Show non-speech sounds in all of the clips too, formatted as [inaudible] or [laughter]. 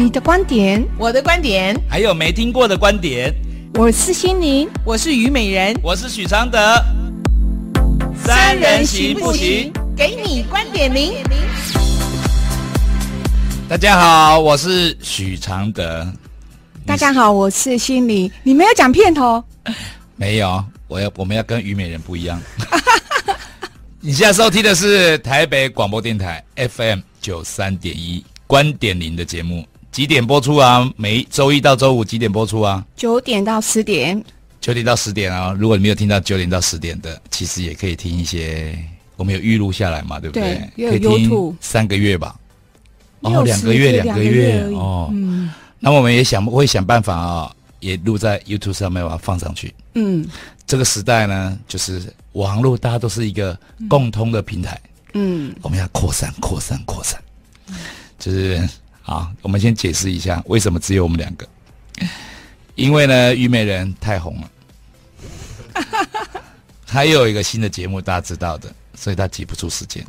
你的观点，我的观点，还有没听过的观点。我是心灵，我是虞美人，我是许常德。三人行不行？给你观点零。大家好，我是许常德。大家好，我是心灵。你没有讲片头？[laughs] 没有，我要我们要跟虞美人不一样。[laughs] 你现在收听的是台北广播电台 FM 九三点一观点零的节目。几点播出啊？每周一到周五几点播出啊？九点到十点。九点到十点啊！如果你没有听到九点到十点的，其实也可以听一些，我们有预录下来嘛，对不对？对，可以听三个月吧。哦，两个月，两个月哦。嗯。那我们也想会想办法啊、哦，也录在 YouTube 上面把它放上去。嗯。这个时代呢，就是网络，大家都是一个共通的平台。嗯。我们要扩散，扩散，扩散。嗯。就是。好，我们先解释一下为什么只有我们两个。因为呢，虞美人太红了，[laughs] 还有一个新的节目，大家知道的，所以他挤不出时间。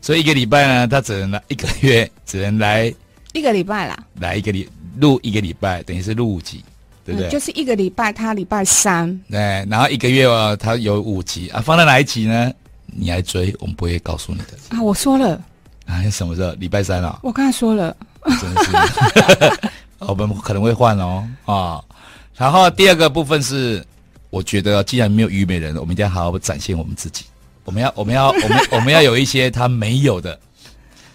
所以一个礼拜呢，他只能来一个月，[laughs] 只能来一个礼拜啦。来一个礼录一个礼拜，等于是录五集，对不对？嗯、就是一个礼拜，他礼拜三。对，然后一个月哦，他有五集啊，放在哪一集呢？你来追，我们不会告诉你的。啊，我说了。啊，什么时候？礼拜三啊？我刚才说了，真的是，[laughs] 我们可能会换哦啊。然后第二个部分是，我觉得既然没有虞美人，我们一定要好好展现我们自己。我们要，我们要，[laughs] 我们我们要有一些他没有的。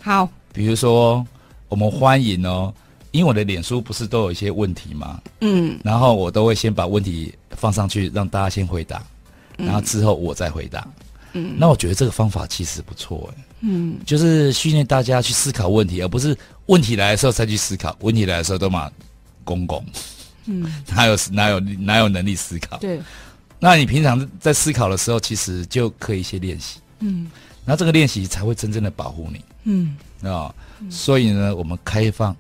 好，比如说，我们欢迎哦，因为我的脸书不是都有一些问题吗？嗯，然后我都会先把问题放上去，让大家先回答，然后之后我再回答。嗯，那我觉得这个方法其实不错哎。嗯，就是训练大家去思考问题，而不是问题来的时候再去思考。问题来的时候都嘛公公，嗯，[laughs] 哪有哪有哪有能力思考？对，那你平常在思考的时候，其实就可以一些练习。嗯，然后这个练习才会真正的保护你。嗯啊、哦，所以呢，我们开放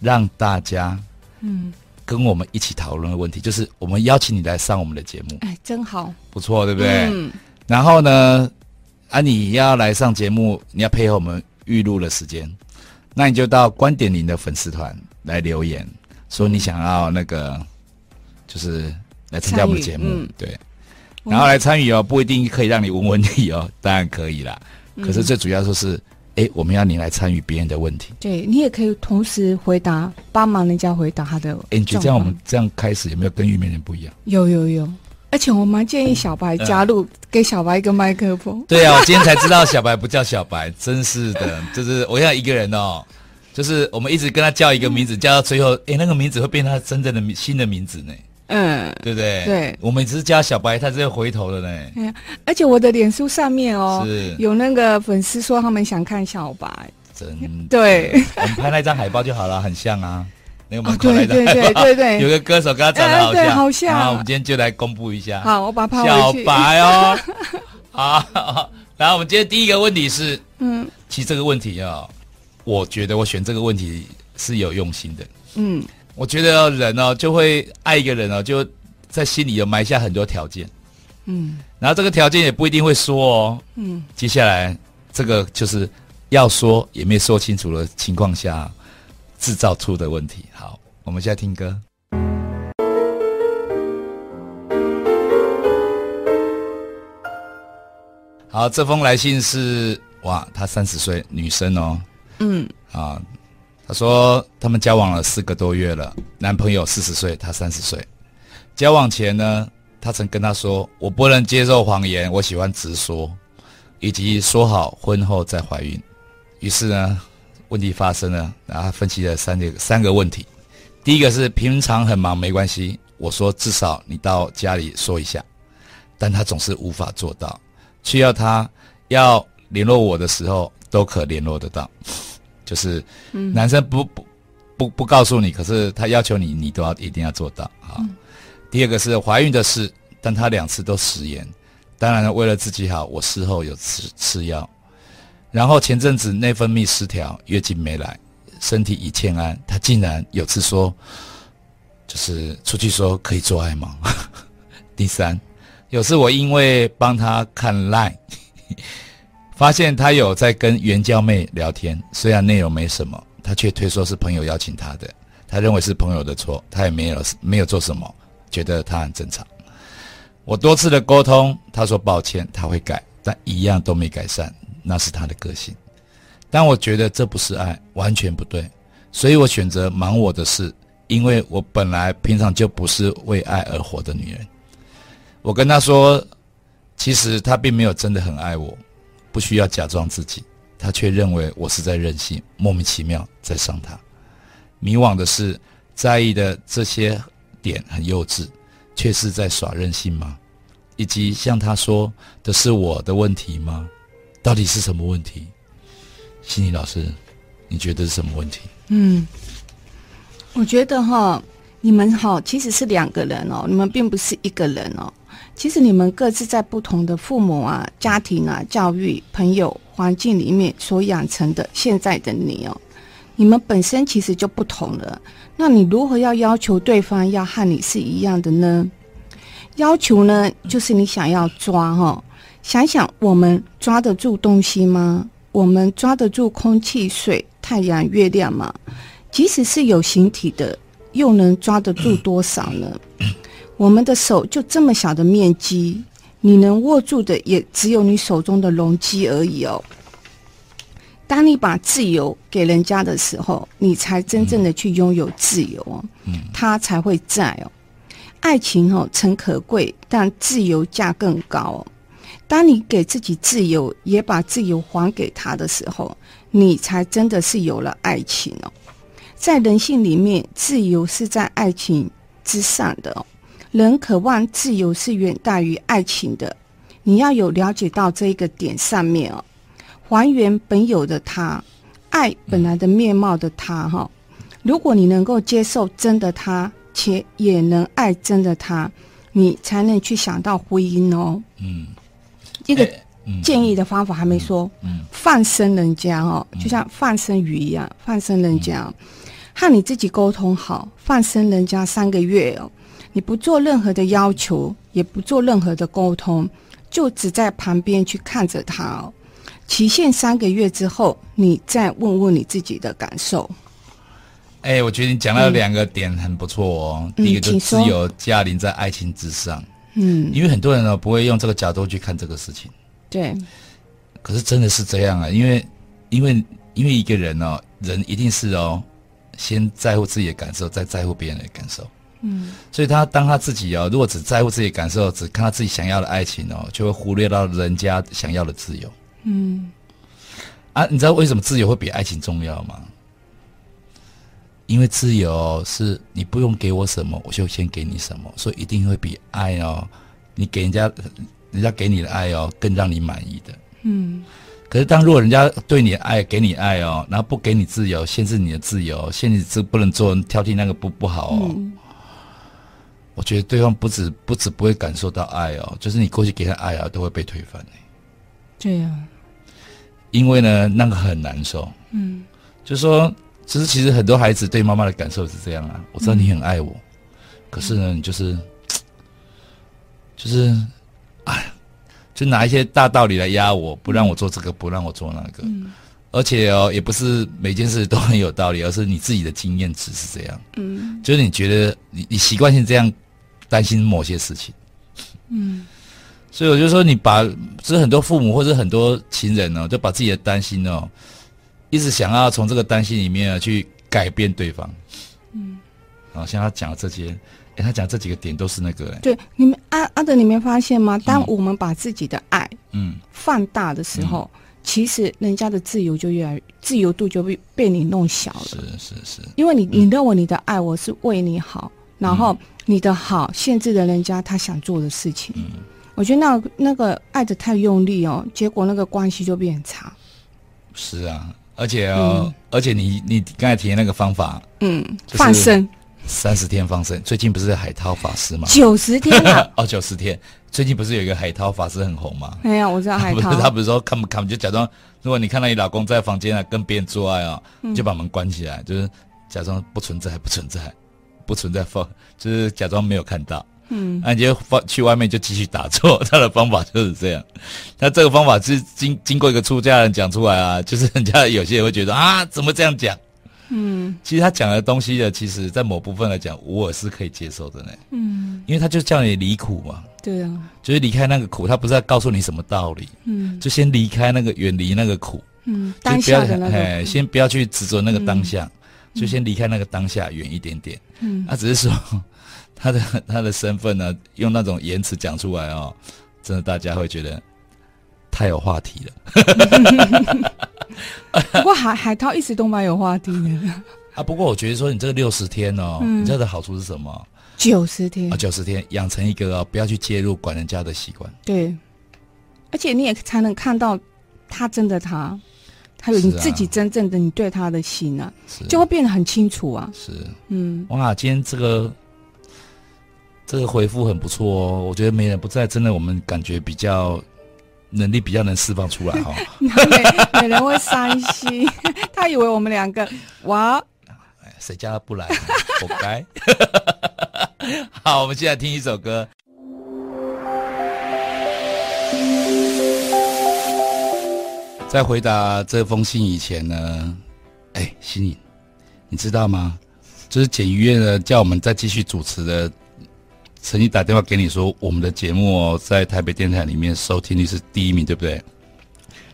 让大家嗯跟我们一起讨论的问题，就是我们邀请你来上我们的节目。哎，真好，不错，对不对？嗯，然后呢？啊，你要来上节目，你要配合我们预录的时间，那你就到观点零的粉丝团来留言，说你想要那个，就是来参加我们的节目，嗯、对，然后来参与哦，不一定可以让你问问题哦，当然可以啦，可是最主要就是，哎、嗯，我们要你来参与别人的问题，对你也可以同时回答，帮忙人家回答他的。哎，你觉得这样我们这样开始有没有跟玉面人不一样？有有有。而且我蛮建议小白加入，嗯、给小白一个麦克风。对啊，我今天才知道小白不叫小白，真是的，就是我要一个人哦，就是我们一直跟他叫一个名字，叫到最后，哎，那个名字会变他真正的新的名字呢。嗯，对不对？对，我们只是叫小白，他直接回头了呢。对，而且我的脸书上面哦，是有那个粉丝说他们想看小白，真对，我们拍那张海报就好了，很像啊。那个门口来的，对对对对，[laughs] 有个歌手跟他长得好像，好像。好，我们今天就来公布一下。好，我把它小白哦。[laughs] 好，然后我们今天第一个问题是，嗯，其实这个问题啊，我觉得我选这个问题是有用心的。嗯，我觉得人哦，就会爱一个人哦，就在心里有埋下很多条件。嗯，然后这个条件也不一定会说哦。嗯，接下来这个就是要说也没说清楚的情况下。制造出的问题。好，我们现在听歌。好，这封来信是哇，她三十岁，女生哦。嗯。啊，她说他们交往了四个多月了，男朋友四十岁，她三十岁。交往前呢，她曾跟他说：“我不能接受谎言，我喜欢直说，以及说好婚后再怀孕。”于是呢。问题发生了，然后分析了三个三个问题。第一个是平常很忙没关系，我说至少你到家里说一下，但他总是无法做到，需要他要联络我的时候都可联络得到，就是男生不不不不告诉你，可是他要求你，你都要一定要做到啊。第二个是怀孕的事，但他两次都食言，当然了，为了自己好，我事后有吃吃药。然后前阵子内分泌失调，月经没来，身体已欠安。他竟然有次说，就是出去说可以做爱吗？[laughs] 第三，有次我因为帮他看 LINE，发现他有在跟援交妹聊天，虽然内容没什么，他却推说是朋友邀请他的，他认为是朋友的错，他也没有没有做什么，觉得他很正常。我多次的沟通，他说抱歉，他会改，但一样都没改善，那是他的个性。但我觉得这不是爱，完全不对，所以我选择忙我的事，因为我本来平常就不是为爱而活的女人。我跟他说，其实他并没有真的很爱我，不需要假装自己，他却认为我是在任性，莫名其妙在伤他。迷惘的是，在意的这些点很幼稚，却是在耍任性吗？以及像他说的是我的问题吗？到底是什么问题？心理老师，你觉得是什么问题？嗯，我觉得哈，你们哈其实是两个人哦，你们并不是一个人哦。其实你们各自在不同的父母啊、家庭啊、教育、朋友、环境里面所养成的现在的你哦，你们本身其实就不同了。那你如何要要求对方要和你是一样的呢？要求呢，就是你想要抓哈，想想我们抓得住东西吗？我们抓得住空气、水、太阳、月亮吗？即使是有形体的，又能抓得住多少呢？我们的手就这么小的面积，你能握住的也只有你手中的容积而已哦。当你把自由给人家的时候，你才真正的去拥有自由哦，它才会在哦。爱情哦，诚可贵，但自由价更高哦。当你给自己自由，也把自由还给他的时候，你才真的是有了爱情哦。在人性里面，自由是在爱情之上的哦。人渴望自由是远大于爱情的。你要有了解到这一个点上面哦，还原本有的他，爱本来的面貌的他哈。如果你能够接受真的他，且也能爱真的他，你才能去想到婚姻哦。嗯。一个建议的方法还没说，嗯，放生人家哦，就像放生鱼一样，放生人家，和你自己沟通好，放生人家三个月哦，你不做任何的要求，也不做任何的沟通，就只在旁边去看着他哦。期限三个月之后，你再问问你自己的感受。哎，我觉得你讲到两个点很不错哦。第一个就是自由驾临在爱情之上。嗯，因为很多人呢不会用这个角度去看这个事情。对，可是真的是这样啊，因为，因为，因为一个人哦，人一定是哦，先在乎自己的感受，再在乎别人的感受。嗯，所以他当他自己哦，如果只在乎自己的感受，只看他自己想要的爱情哦，就会忽略到人家想要的自由。嗯，啊，你知道为什么自由会比爱情重要吗？因为自由是你不用给我什么，我就先给你什么，所以一定会比爱哦，你给人家，人家给你的爱哦，更让你满意的。嗯。可是当如果人家对你的爱，给你爱哦，然后不给你自由，限制你的自由，限制这不能做，挑剔那个不不好哦。嗯。我觉得对方不止不止不会感受到爱哦，就是你过去给他爱啊，都会被推翻的。对呀。因为呢，那个很难受。嗯。就是说。其实，其实很多孩子对妈妈的感受是这样啊。我知道你很爱我，嗯、可是呢，你就是，就是，哎，就拿一些大道理来压我，不让我做这个，不让我做那个。嗯、而且哦，也不是每件事都很有道理，而是你自己的经验值是这样。嗯。就是你觉得你你习惯性这样担心某些事情。嗯。所以我就说，你把，就是很多父母或者很多情人呢、哦，就把自己的担心哦。一直想要从这个担心里面去改变对方，嗯，好像他讲的这些，哎，他讲这几个点都是那个，对，你们阿阿德，你没发现吗？当我们把自己的爱，嗯，放大的时候，嗯、其实人家的自由就越来，自由度就被被你弄小了，是是是，因为你你认为你的爱我是为你好，然后你的好限制了人家他想做的事情，嗯，我觉得那那个爱的太用力哦，结果那个关系就变差，是啊。而且哦，嗯、而且你你刚才提的那个方法，嗯，放生三十天放生，最近不是海涛法师吗？九十天 [laughs] 哦，九十天，最近不是有一个海涛法师很红吗？没有，我知道海涛。[laughs] 不是他不是说看不看就假装，如果你看到你老公在房间啊跟别人做爱啊，你就把门关起来，嗯、就是假装不存在，不存在，不存在放，就是假装没有看到。嗯，那你就放去外面就继续打坐，[laughs] 他的方法就是这样。他这个方法是经经过一个出家人讲出来啊，就是人家 [laughs] 有些人会觉得啊，怎么这样讲？嗯，其实他讲的东西呢，其实在某部分来讲，我是可以接受的呢。嗯，因为他就叫你离苦嘛。对啊，就是离开那个苦，他不是在告诉你什么道理。嗯，就先离开那个，远离那个苦。嗯，当下的那个，哎，先不要去执着那个当下，嗯、就先离开那个当下，远一点点。嗯，他、啊、只是说他的 [laughs] 他的身份呢，用那种言辞讲出来哦，真的大家会觉得太有话题了。[laughs] 不过海海涛一直都蛮有话题的。啊，不过我觉得说你这个六十天哦，嗯、你知道的好处是什么？九十天啊，九十天养成一个哦，不要去介入管人家的习惯。对，而且你也才能看到他真的他。还有你自己真正的你对他的心啊，是就会变得很清楚啊。是，嗯，哇，今天这个这个回复很不错哦。我觉得媒人不在，真的我们感觉比较能力比较能释放出来哈、[laughs] 哦。媒媒人会伤心，[laughs] 他以为我们两个哇，哎，谁叫他不来，活该。[laughs] 好，我们现在听一首歌。在回答这封信以前呢，哎，心颖，你知道吗？就是简医院呢叫我们再继续主持的，曾经打电话给你说，我们的节目哦，在台北电台里面收听率是第一名，对不对？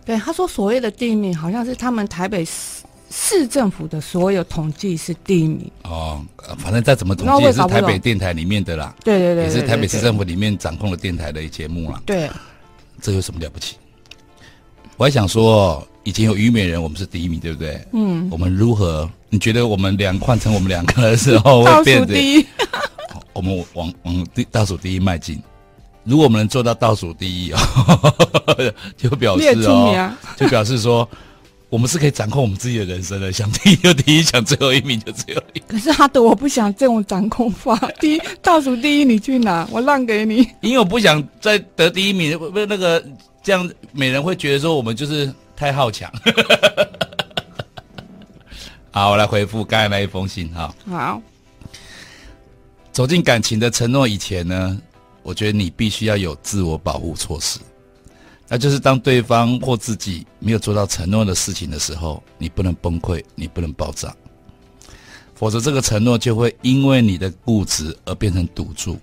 对，他说所谓的第一名，好像是他们台北市市政府的所有统计是第一名。哦，反正再怎么统计也是台北电台里面的啦。对对对，也是台北市政府里面掌控的电台的节目啦。对，这有什么了不起？我还想说，以前有虞美人，我们是第一名，对不对？嗯。我们如何？你觉得我们两换成我们两个的时候 [laughs] 会变得？我们往往第倒数第一迈进。如果我们能做到倒数第一哦，[laughs] 就表示哦，就表示说，我们是可以掌控我们自己的人生的。想第一就第一，想最后一名就最后一名。可是阿德我不想这种掌控法，第一倒数第一你去哪，我让给你。因为我不想再得第一名，不那个。这样，美人会觉得说我们就是太好强。[laughs] 好，我来回复刚才那一封信哈。好，走进感情的承诺以前呢，我觉得你必须要有自我保护措施，那就是当对方或自己没有做到承诺的事情的时候，你不能崩溃，你不能爆炸，否则这个承诺就会因为你的固执而变成赌注，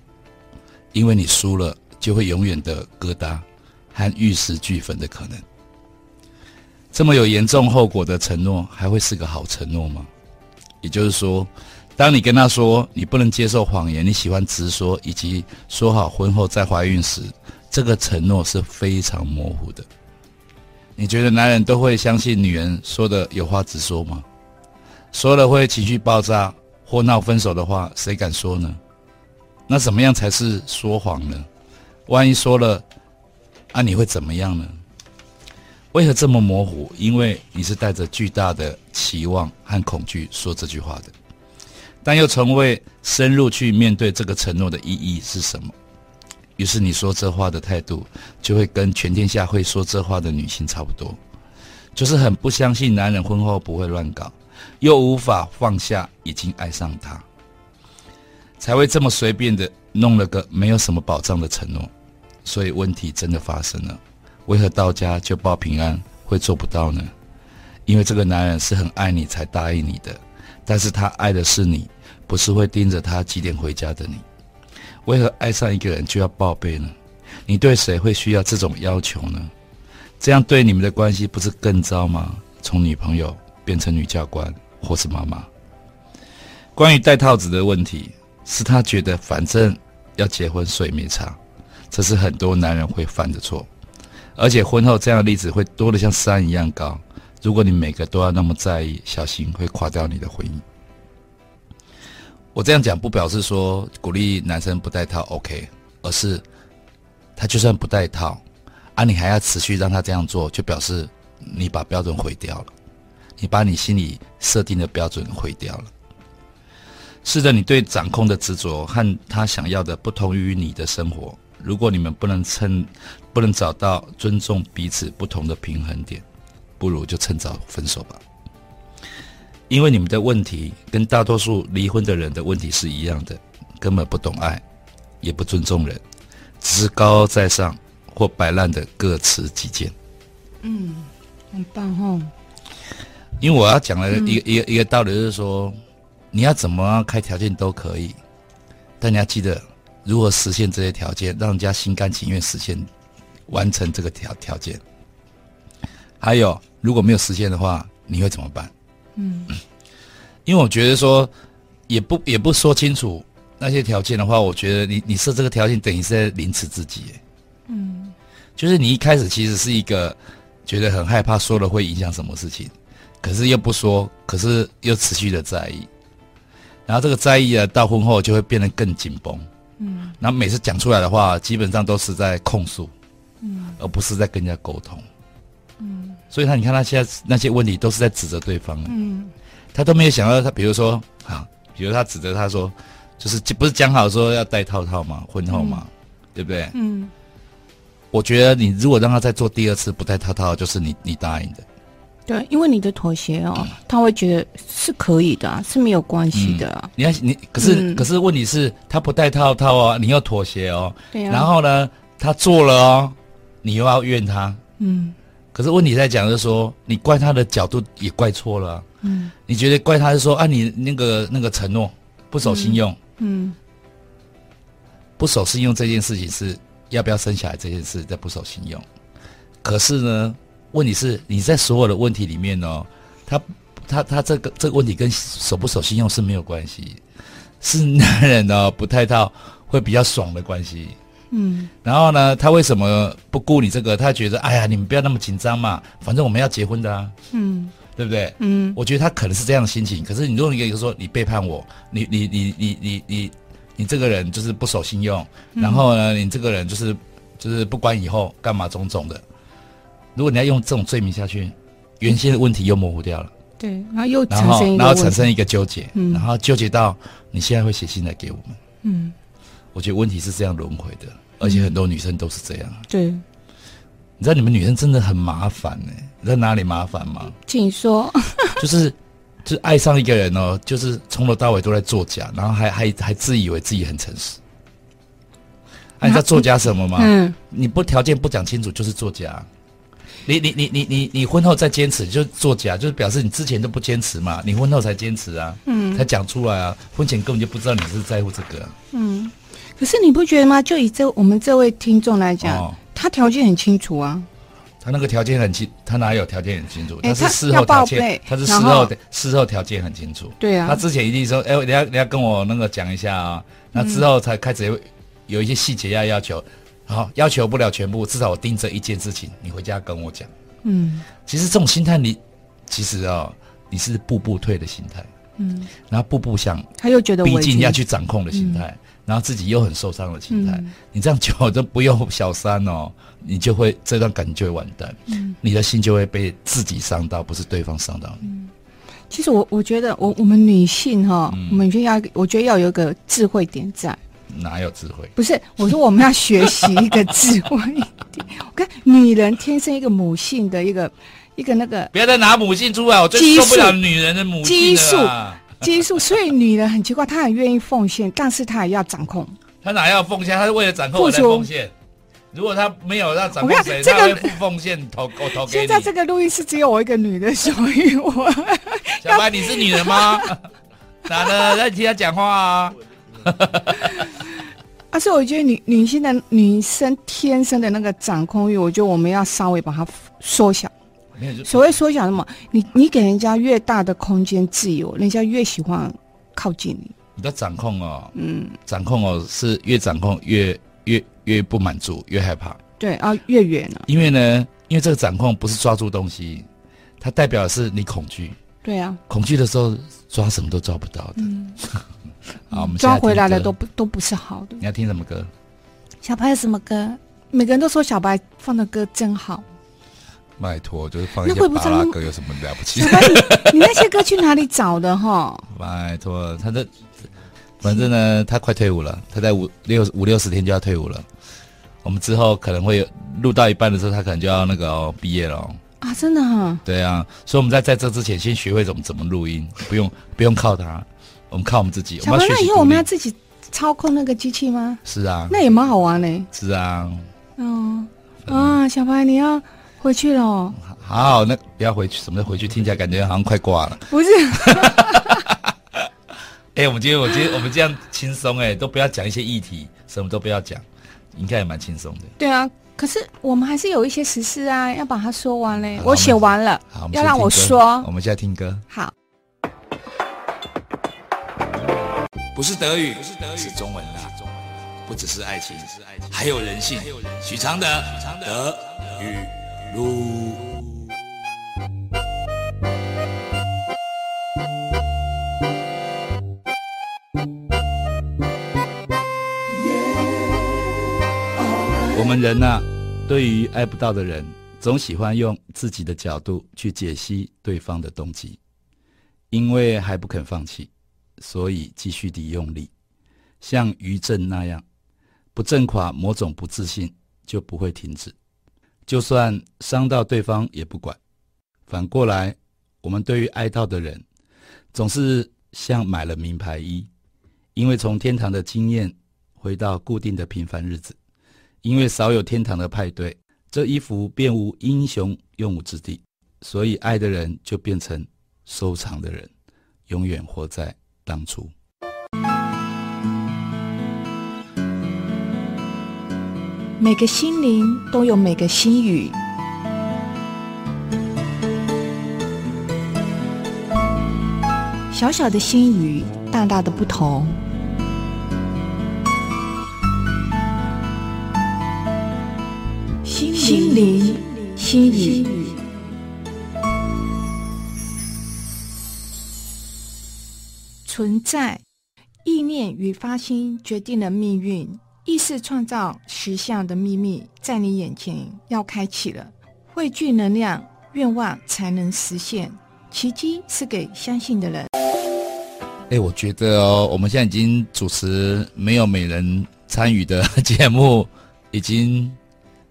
因为你输了就会永远的疙瘩。和玉石俱焚的可能，这么有严重后果的承诺，还会是个好承诺吗？也就是说，当你跟他说你不能接受谎言，你喜欢直说，以及说好婚后再怀孕时，这个承诺是非常模糊的。你觉得男人都会相信女人说的有话直说吗？说了会情绪爆炸或闹分手的话，谁敢说呢？那怎么样才是说谎呢？万一说了？啊，你会怎么样呢？为何这么模糊？因为你是带着巨大的期望和恐惧说这句话的，但又从未深入去面对这个承诺的意义是什么。于是你说这话的态度，就会跟全天下会说这话的女性差不多，就是很不相信男人婚后不会乱搞，又无法放下已经爱上他，才会这么随便的弄了个没有什么保障的承诺。所以问题真的发生了，为何到家就报平安会做不到呢？因为这个男人是很爱你才答应你的，但是他爱的是你，不是会盯着他几点回家的你。为何爱上一个人就要报备呢？你对谁会需要这种要求呢？这样对你们的关系不是更糟吗？从女朋友变成女教官或是妈妈。关于戴套子的问题，是他觉得反正要结婚，所以没差。这是很多男人会犯的错，而且婚后这样的例子会多得像山一样高。如果你每个都要那么在意，小心会垮掉你的婚姻。我这样讲不表示说鼓励男生不戴套 OK，而是他就算不戴套，啊，你还要持续让他这样做，就表示你把标准毁掉了，你把你心里设定的标准毁掉了。是的，你对掌控的执着和他想要的不同于你的生活。如果你们不能称，不能找到尊重彼此不同的平衡点，不如就趁早分手吧。因为你们的问题跟大多数离婚的人的问题是一样的，根本不懂爱，也不尊重人，只是高高在上或摆烂的各持己见。嗯，很棒哦。因为我要讲的一个、嗯、一个一个道理就是说，你要怎么开条件都可以，但你要记得如何实现这些条件，让人家心甘情愿实现完成这个条条件。还有，如果没有实现的话，你会怎么办？嗯，[clears throat] 因为我觉得说，也不也不说清楚那些条件的话，我觉得你你设这个条件等于是在凌迟自己。嗯，就是你一开始其实是一个觉得很害怕说了会影响什么事情。可是又不说，可是又持续的在意，然后这个在意啊，到婚后就会变得更紧绷，嗯，然后每次讲出来的话，基本上都是在控诉，嗯，而不是在跟人家沟通，嗯，所以他你看他现在那些问题都是在指责对方，嗯，他都没有想到他，比如说啊，比如他指责他说，就是不是讲好说要戴套套嘛？婚后嘛，嗯，对不对？嗯，我觉得你如果让他再做第二次不戴套套，就是你你答应的。对，因为你的妥协哦，他会觉得是可以的，啊，是没有关系的，啊嗯。你看，你可是，嗯，可是问题是，他不戴套套哦，你要妥协哦。对啊。然后呢，他做了哦，你又要怨他。嗯。可是问题在讲就是说，你怪他的角度也怪错了，啊。嗯。你觉得怪他是说啊，你那个那个承诺不守信用。嗯。嗯不守信用这件事情是要不要生下来这件事在不守信用，可是呢？问题是你在所有的问题里面哦，他他他这个这个问题跟守不守信用是没有关系，是男人哦不太到会比较爽的关系。嗯，然后呢，他为什么不顾你这个？他觉得哎呀，你们不要那么紧张嘛，反正我们要结婚的啊。嗯，对不对？嗯，我觉得他可能是这样的心情。可是你如果你说你背叛我，你你你你你你你这个人就是不守信用，然后呢，你这个人就是就是不管以后干嘛种种的。如果你要用这种罪名下去，原先的问题又模糊掉了。对，然后又产生一个，然后产生一个纠结，嗯，然后纠结到你现在会写信来给我们，嗯，我觉得问题是这样轮回的，而且很多女生都是这样。对，你知道你们女生真的很麻烦呢？你知道哪里麻烦吗？请说。[laughs] 就是，就是爱上一个人哦，就是从头到尾都在作假，然后还还还自以为自己很诚实。啊，你知道作假什么吗？嗯，你不条件不讲清楚就是作假。你你你你你你婚后再坚持就作假，就是表示你之前都不坚持嘛，你婚后才坚持啊，嗯，才讲出来啊，婚前根本就不知道你是在乎这个，嗯，可是你不觉得吗？就以这我们这位听众来讲，哦、他条件很清楚啊，他那个条件很清，他哪有条件很清楚？欸、他是事后条件，他，他是事后的事后条件很清楚，对啊，他之前一定说，哎、欸，你要你要跟我那个讲一下啊，那之后才开始有有一些细节要要求。好，要求不了全部，至少我盯着一件事情，你回家跟我讲。嗯，其实这种心态，你其实哦，你是步步退的心态。嗯，然后步步想，他又觉得逼近要去掌控的心态，嗯、然后自己又很受伤的心态。嗯、你这样久都不用小三哦，你就会这段感情就会完蛋。嗯，你的心就会被自己伤到，不是对方伤到你。嗯，其实我我觉得，我我们女性哈、哦，嗯、我们就要，我觉得要有一个智慧点在。哪有智慧？不是，我说我们要学习一个智慧。我看女人天生一个母性的一个一个那个，不要再拿母性出来，我最受不了女人的母性激素，激素。所以女人很奇怪，她很愿意奉献，但是她也要掌控。她哪要奉献？她是为了掌控我在奉献。如果她没有让掌控谁，她会不奉献投我投给。现在这个录音室只有我一个女的，所以我 [laughs] 小白，你是女人吗？[laughs] 男的，在听她讲话啊。而且、啊、我觉得女女性的女生天生的那个掌控欲，我觉得我们要稍微把它缩小。所谓缩小什么？你你给人家越大的空间自由，人家越喜欢靠近你。你的掌控哦，嗯，掌控哦，是越掌控越越越不满足，越害怕。对啊，越远了。因为呢，因为这个掌控不是抓住东西，它代表的是你恐惧。对啊，恐惧的时候抓什么都抓不到的。嗯 [laughs] 好，我们抓回来的都不都不是好的。你要听什么歌？小白有什么歌？每个人都说小白放的歌真好。拜托，就是放一些巴拉歌有什么了不起？你那些歌去哪里找的哈？拜托，他的反正呢，他快退伍了，他在五六五六十天就要退伍了。我们之后可能会录到一半的时候，他可能就要那个哦毕业了哦。啊，真的哈？对啊，所以我们在在这之前先学会怎么怎么录音，不用不用靠他。我们靠我们自己。小朋友，那以后我们要自己操控那个机器吗？是啊，那也蛮好玩的。是啊。嗯啊，小白，你要回去了哦。好，那不要回去，什么时候回去？听起来感觉好像快挂了。不是。[laughs] 哎、欸，我们今天，我今天，我们这样轻松，哎，都不要讲一些议题，什么都不要讲，应该也蛮轻松的。对啊，可是我们还是有一些实事啊，要把它说完嘞。我写完了，好，要让我说。我们现在听歌。好。不是德语，不是德语，是中文啦。不只是爱情，还有人性。许常德，德语路。我们人呐，对于爱不到的人，总喜欢用自己的角度去解析对方的动机，因为还不肯放弃。所以继续地用力，像余震那样，不震垮某种不自信，就不会停止。就算伤到对方也不管。反过来，我们对于爱到的人，总是像买了名牌衣，因为从天堂的经验回到固定的平凡日子，因为少有天堂的派对，这衣服便无英雄用武之地。所以爱的人就变成收藏的人，永远活在。当初，每个心灵都有每个心语，小小的心语，大大的不同。心灵心语。存在，意念与发心决定了命运。意识创造实相的秘密在你眼前要开启了。汇聚能量，愿望才能实现。奇迹是给相信的人。哎，我觉得哦，我们现在已经主持没有美人参与的节目，已经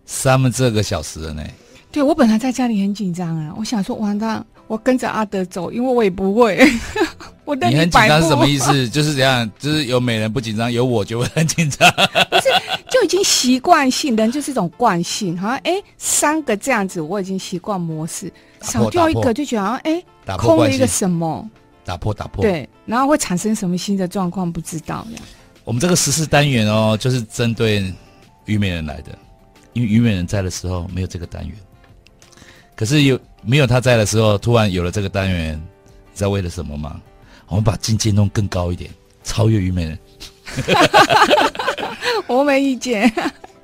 三分之二个小时了呢。对，我本来在家里很紧张啊，我想说完蛋，我跟着阿德走，因为我也不会。[laughs] 我，你很紧张是什么意思？[laughs] 就是这样，就是有美人不紧张，有我就会很紧张。[laughs] 不是，就已经习惯性，人就是一种惯性，好像哎，三个这样子，我已经习惯模式，少掉一个就觉得好像哎，空了一个什么，打破打破。对，然后会产生什么新的状况？不知道。我们这个十四单元哦，就是针对虞美人来的，因为虞美人在的时候没有这个单元，可是有没有他在的时候，突然有了这个单元，你知道为了什么吗？我们把境界弄更高一点，超越虞美人。[laughs] 我没意见。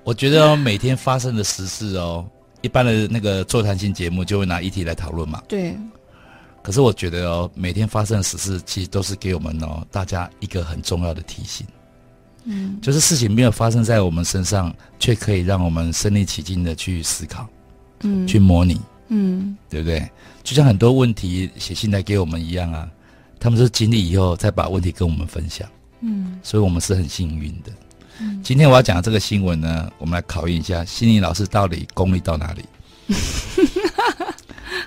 我觉得哦，每天发生的时事哦，一般的那个座谈性节目就会拿议题来讨论嘛。对。可是我觉得哦，每天发生的时事其实都是给我们哦大家一个很重要的提醒。嗯。就是事情没有发生在我们身上，却可以让我们身临其境的去思考，嗯，去模拟，嗯，对不对？就像很多问题写信来给我们一样啊。他们是经历以后再把问题跟我们分享，嗯，所以我们是很幸运的。嗯，今天我要讲的这个新闻呢，我们来考验一下心理老师到底功力到哪里。[laughs]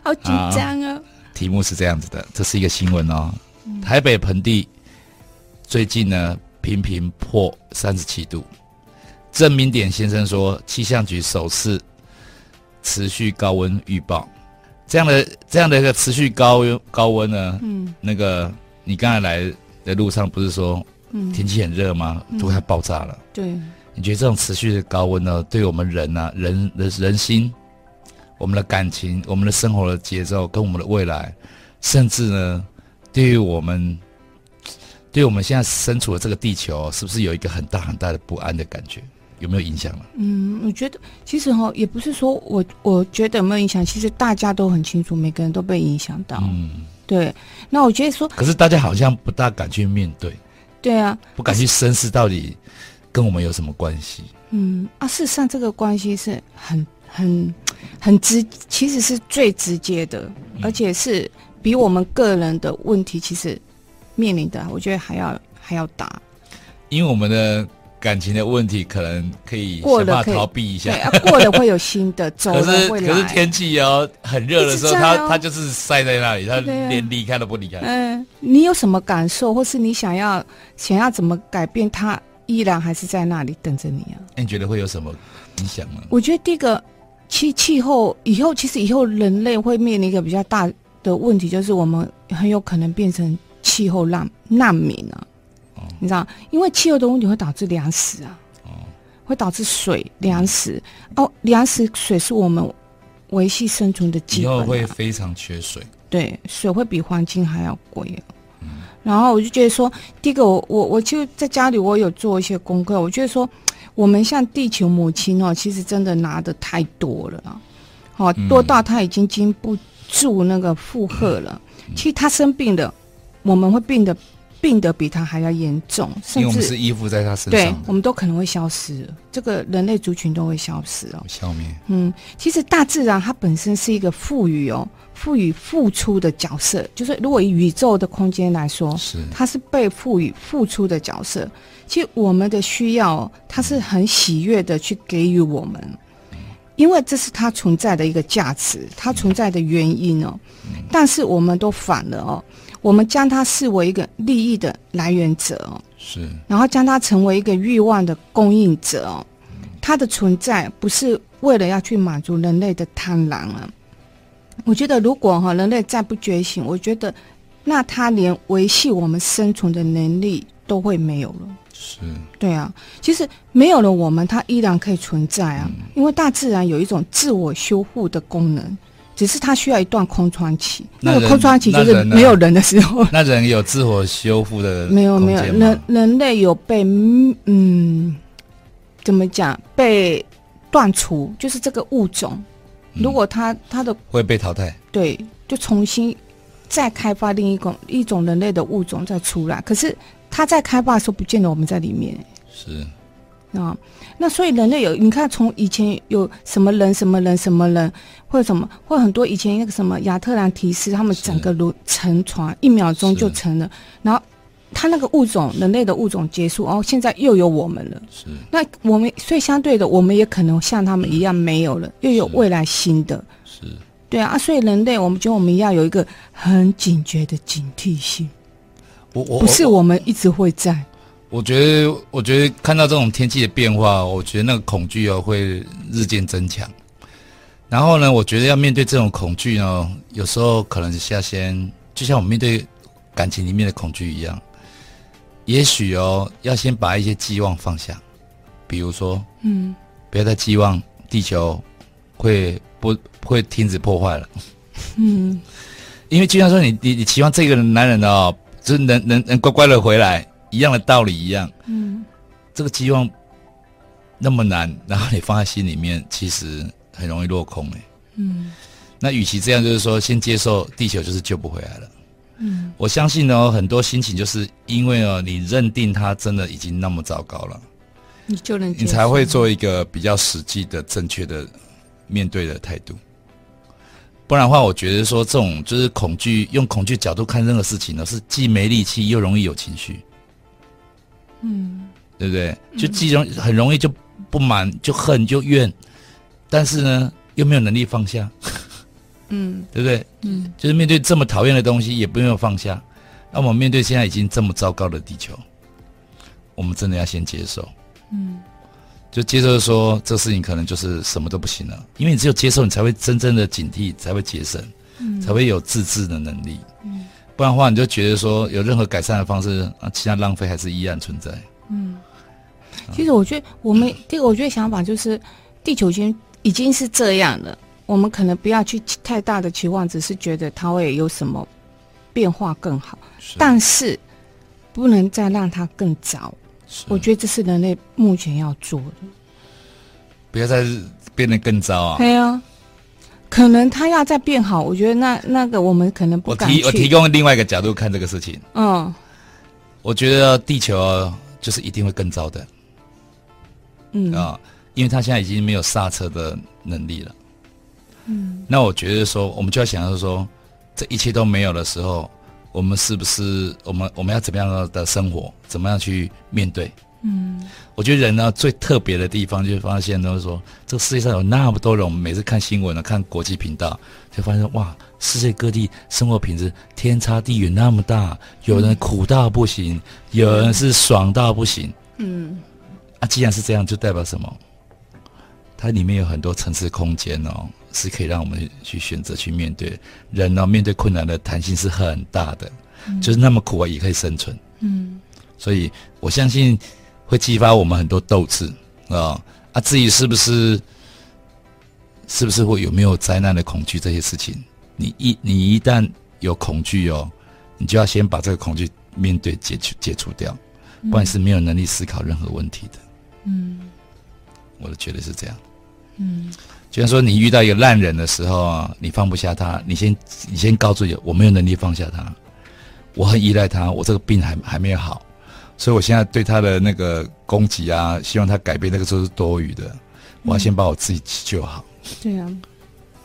好紧张啊！题目是这样子的，这是一个新闻哦。台北盆地最近呢频频破三十七度，郑明典先生说，气象局首次持续高温预报。这样的这样的一个持续高温高温呢，嗯，那个你刚才来的路上不是说，嗯，天气很热吗？都快爆炸了。对，你觉得这种持续的高温呢，对我们人啊，人的人心，我们的感情，我们的生活的节奏，跟我们的未来，甚至呢，对于我们，对我们现在身处的这个地球，是不是有一个很大很大的不安的感觉？有没有影响了？嗯，我觉得其实哈，也不是说我我觉得有没有影响，其实大家都很清楚，每个人都被影响到。嗯，对。那我觉得说，可是大家好像不大敢去面对。对啊，不敢去深思到底跟我们有什么关系。嗯啊，事实上这个关系是很很很直，其实是最直接的，嗯，而且是比我们个人的问题其实面临的，我觉得还要还要大。因为我们的。感情的问题可能可以想办法逃避一下，对啊，过了会有新的 [laughs] 走了会来。可是可是天气哦很热的时候，他他就是晒在那里，他连离开都不离开。嗯，你有什么感受，或是你想要想要怎么改变，他依然还是在那里等着你啊？你觉得会有什么影响吗？我觉得第一个，气气候以后，其实以后人类会面临一个比较大的问题，就是我们很有可能变成气候难难民啊。哦，你知道，因为气候的问题会导致粮食啊，哦，会导致水粮食哦，粮食水是我们维系生存的基本啊。以后会非常缺水，对，水会比黄金还要贵啊。嗯，然后我就觉得说，第一个我我我就在家里我有做一些功课，我觉得说。我们像地球母亲哦，其实真的拿的太多了啊，哦，多到她已经经不住那个负荷了。嗯、其实她生病的，我们会病得病得比他还要严重，甚至因为我们是依附在他身上，对，我们都可能会消失，这个人类族群都会消失哦，消灭。嗯，其实大自然它本身是一个赋予哦，赋予付出的角色，就是如果以宇宙的空间来说，是它是被赋予付出的角色。其实我们的需要，它是很喜悦的去给予我们，因为这是它存在的一个价值，它存在的原因哦。但是我们都反了哦，我们将它视为一个利益的来源者哦，是，然后将它成为一个欲望的供应者哦。它的存在不是为了要去满足人类的贪婪啊。我觉得如果哈人类再不觉醒，我觉得那它连维系我们生存的能力都会没有了。是，对啊，其实没有了我们，它依然可以存在啊。嗯、因为大自然有一种自我修复的功能，只是它需要一段空窗期。那，个空窗期就是没有人的时候。[laughs] 那人有自我修复的？[laughs] 没有没有，人人类有被嗯，怎么讲被断除？就是这个物种，嗯、如果它它的会被淘汰，对，就重新再开发另一种一种人类的物种再出来。可是。它在开发的时候，不见得我们在里面。是啊，那所以人类有，你看从以前有什么人、什么人、什么人，或者什么，或很多以前那个什么亚特兰提斯，他们整个轮沉船一秒钟就沉了，然后他那个物种，人类的物种结束，哦，现在又有我们了。是，那我们所以相对的，我们也可能像他们一样没有了，又有未来新的。是，对啊，所以人类，我们觉得我们要有一个很警觉的警惕性。我我不是我们一直会在。我觉得，我觉得看到这种天气的变化，我觉得那个恐惧哦会日渐增强。然后呢，我觉得要面对这种恐惧呢，有时候可能是要先，就像我们面对感情里面的恐惧一样，也许哦要先把一些寄望放下，比如说，嗯，不要再寄望地球会不会停止破坏了，嗯，[laughs] 因为就像说你你你期望这个男人哦。就是能能能乖乖的回来，一样的道理一样。嗯，这个期望那么难，然后你放在心里面，其实很容易落空哎。嗯，那与其这样，就是说先接受地球就是救不回来了。嗯，我相信呢，很多心情就是因为哦，你认定它真的已经那么糟糕了，你就能你才会做一个比较实际的、正确的面对的态度。不然的话，我觉得说这种就是恐惧，用恐惧角度看任何事情呢，是既没力气又容易有情绪，嗯，对不对？就既容很容易就不满，就恨，就怨，但是呢，又没有能力放下，嗯，对不对？嗯，就是面对这么讨厌的东西，也不用放下。那我们面对现在已经这么糟糕的地球，我们真的要先接受，嗯。就接受说，这事情可能就是什么都不行了，因为你只有接受，你才会真正的警惕，才会节省，嗯，才会有自制的能力。嗯，不然的话，你就觉得说有任何改善的方式啊，其他浪费还是依然存在。嗯，其实我觉得我们这个，我觉得想法就是，地球已经已经是这样了，我们可能不要去太大的期望，只是觉得它会有什么变化更好，是，但是不能再让它更糟。我觉得这是人类目前要做的，不要再变得更糟啊！对啊，可能他要再变好，我觉得那那个我们可能不敢。我提我提供另外一个角度看这个事情。嗯，我觉得地球就是一定会更糟的。嗯啊，因为他现在已经没有刹车的能力了。嗯，那我觉得说，我们就要想到说，这一切都没有的时候。我们是不是我们我们要怎么样的生活？怎么样去面对？嗯，我觉得人呢最特别的地方，就是发现都是说，这个世界上有那么多人。我们每次看新闻呢，看国际频道，就发现哇，世界各地生活品质天差地远那么大。有人苦到不行，嗯、有人是爽到不行。嗯，啊，既然是这样，就代表什么？它里面有很多层次空间哦，是可以让我们去选择去面对。人呢、哦，面对困难的弹性是很大的，嗯、就是那么苦啊，也可以生存。嗯，所以我相信会激发我们很多斗志啊、哦、啊！至于是不是是不是会有没有灾难的恐惧这些事情，你一你一旦有恐惧哦，你就要先把这个恐惧面对解除解除掉，不然是没有能力思考任何问题的。嗯，我都觉得是这样。嗯，就像说你遇到一个烂人的时候啊，你放不下他，你先你先告诉你，我没有能力放下他。我很依赖他，我这个病还还没有好，所以我现在对他的那个攻击啊，希望他改变，那个时候是多余的。我要先把我自己救好。嗯、对啊，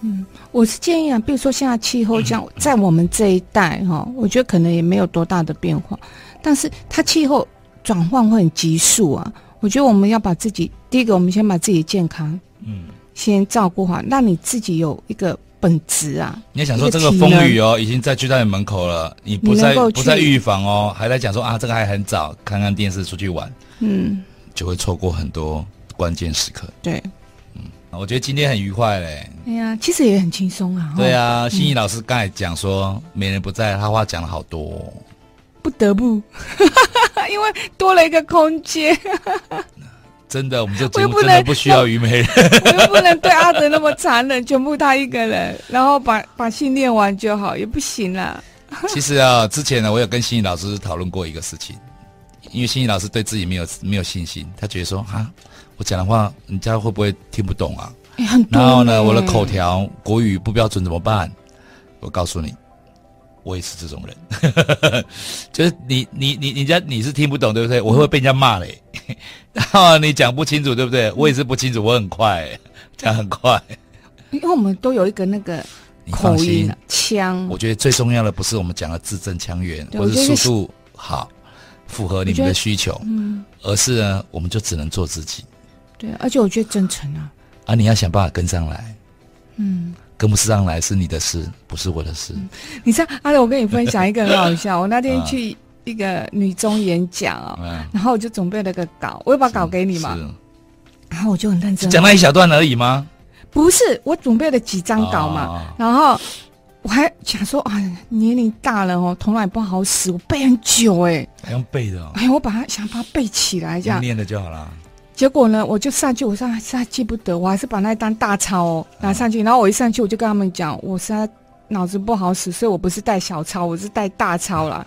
嗯，我是建议啊，比如说现在气候这样，[coughs] 在我们这一代哈，我觉得可能也没有多大的变化，但是它气候转换会很急速啊。我觉得我们要把自己，第一个，我们先把自己健康，嗯，先照顾好，让你自己有一个。本质啊！你要想说这个风雨哦，已经在聚在你门口了，你不再不再预防哦，还在讲说啊，这个还很早，看看电视出去玩，嗯，就会错过很多关键时刻。对，嗯，我觉得今天很愉快嘞。哎呀，其实也很轻松啊。对啊，心怡老师刚才讲说，美人不在，他话讲了好多，不得不，[laughs] 因为多了一个空间。真的，我们这节目真的不需要虞美人，[laughs] 我又不能对阿德那么残忍，全部他一个人，然后把 [laughs] 把戏念完就好，也不行啦。[laughs] 其实啊，之前呢，我有跟心怡老师讨论过一个事情，因为心怡老师对自己没有没有信心，他觉得说啊，我讲的话人家会不会听不懂啊？欸、然后呢，我的口条国语不标准怎么办？我告诉你。我也是这种人，[laughs] 就是你你你人家你是听不懂对不对？我会被人家骂嘞，然后你讲不清楚对不对？我也是不清楚，我很快讲很快，因为我们都有一个那个口音腔。我觉得最重要的不是我们讲的字正腔圆，或是速度好，符合你们的需求，嗯，而是呢，我们就只能做自己。对，而且我觉得真诚啊，啊，你要想办法跟上来，嗯。跟不上来是你的事，不是我的事。嗯、你知道，阿德，我跟你分享一个很好笑。我那天 [laughs] 去一个女中演讲啊，嗯、然后我就准备了个稿，我有把稿给你嘛。然后我就很认真，讲那一小段而已吗？不是，我准备了几张稿嘛。哦、然后我还想说，啊，年龄大了哦，头脑也不好使，我背很久哎、欸，还用背的、哦。哎，我把它想把它背起来，这样念的就好了。结果呢，我就上去，我实在记不得，我还是把那一张大钞哦拿上去。然后我一上去，我就跟他们讲，我实在脑子不好使，所以我不是带小钞，我是带大钞啦。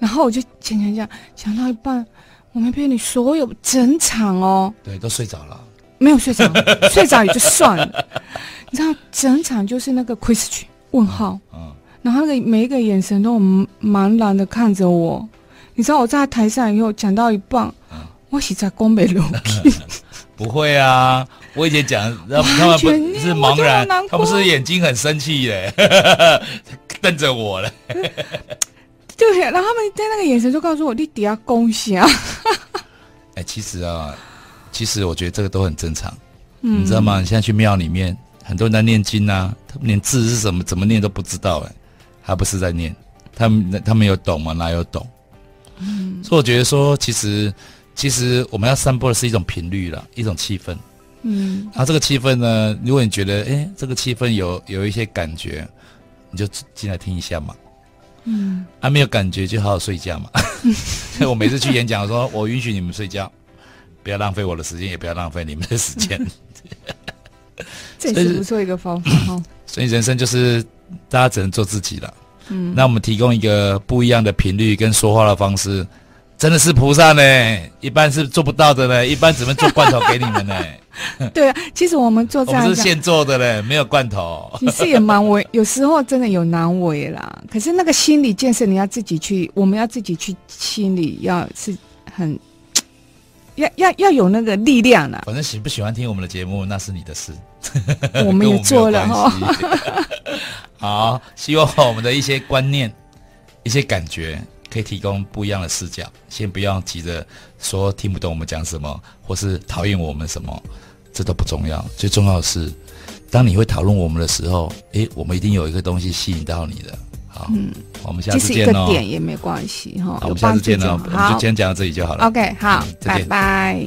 然后我就讲讲讲，讲到一半，我没骗你，所有整场哦，对，都睡着了，没有睡着，[laughs] 睡着也就算了。你知道，整场就是那个 question 问号，嗯，然后那个每一个眼神都茫然的看着我。你知道我在台上以后讲到一半。我是在讲美容，[laughs] 不会啊！我以前讲，他们不是茫然，他不是眼睛很生气耶，[laughs] 瞪着我了。对，然后他们在那个眼神就告诉我，你底下恭喜啊！[laughs] 哎，其实啊，其实我觉得这个都很正常，嗯、你知道吗？你现在去庙里面，很多人在念经啊，他们连字是什么，怎么念都不知道，哎，还不是在念？他们他们有懂吗？哪有懂？嗯，所以我觉得说，其实。其实我们要散播的是一种频率了，一种气氛。嗯，然后这个气氛呢，如果你觉得哎，这个气氛有有一些感觉，你就进来听一下嘛。嗯，还、啊、没有感觉就好好睡觉嘛。所 [laughs] 以我每次去演讲的时候，说我允许你们睡觉，不要浪费我的时间，也不要浪费你们的时间。[laughs] 这是不错一个方法哈。所以人生就是大家只能做自己了。嗯，那我们提供一个不一样的频率跟说话的方式。真的是菩萨呢，一般是做不到的呢，一般只能做罐头给你们呢。[laughs] 对啊，其实我们做这样，我们是现做的嘞，没有罐头。[laughs] 其实也蛮为，有时候真的有难为啦。可是那个心理建设，你要自己去，我们要自己去，心理要是很，[tsk] 要要要有那个力量啦。反正喜不喜欢听我们的节目，那是你的事。[laughs] 我们也做了哈。好，希望我们的一些观念，一些感觉。可以提供不一样的视角，先不要急着说听不懂我们讲什么，或是讨厌我们什么，这都不重要。最重要的是，当你会讨论我们的时候，诶，我们一定有一个东西吸引到你的。好，嗯，我们下次见哦。一个点也没关系哈，我们下次见哦。我们就今天讲到这里就好了。OK，好，拜拜。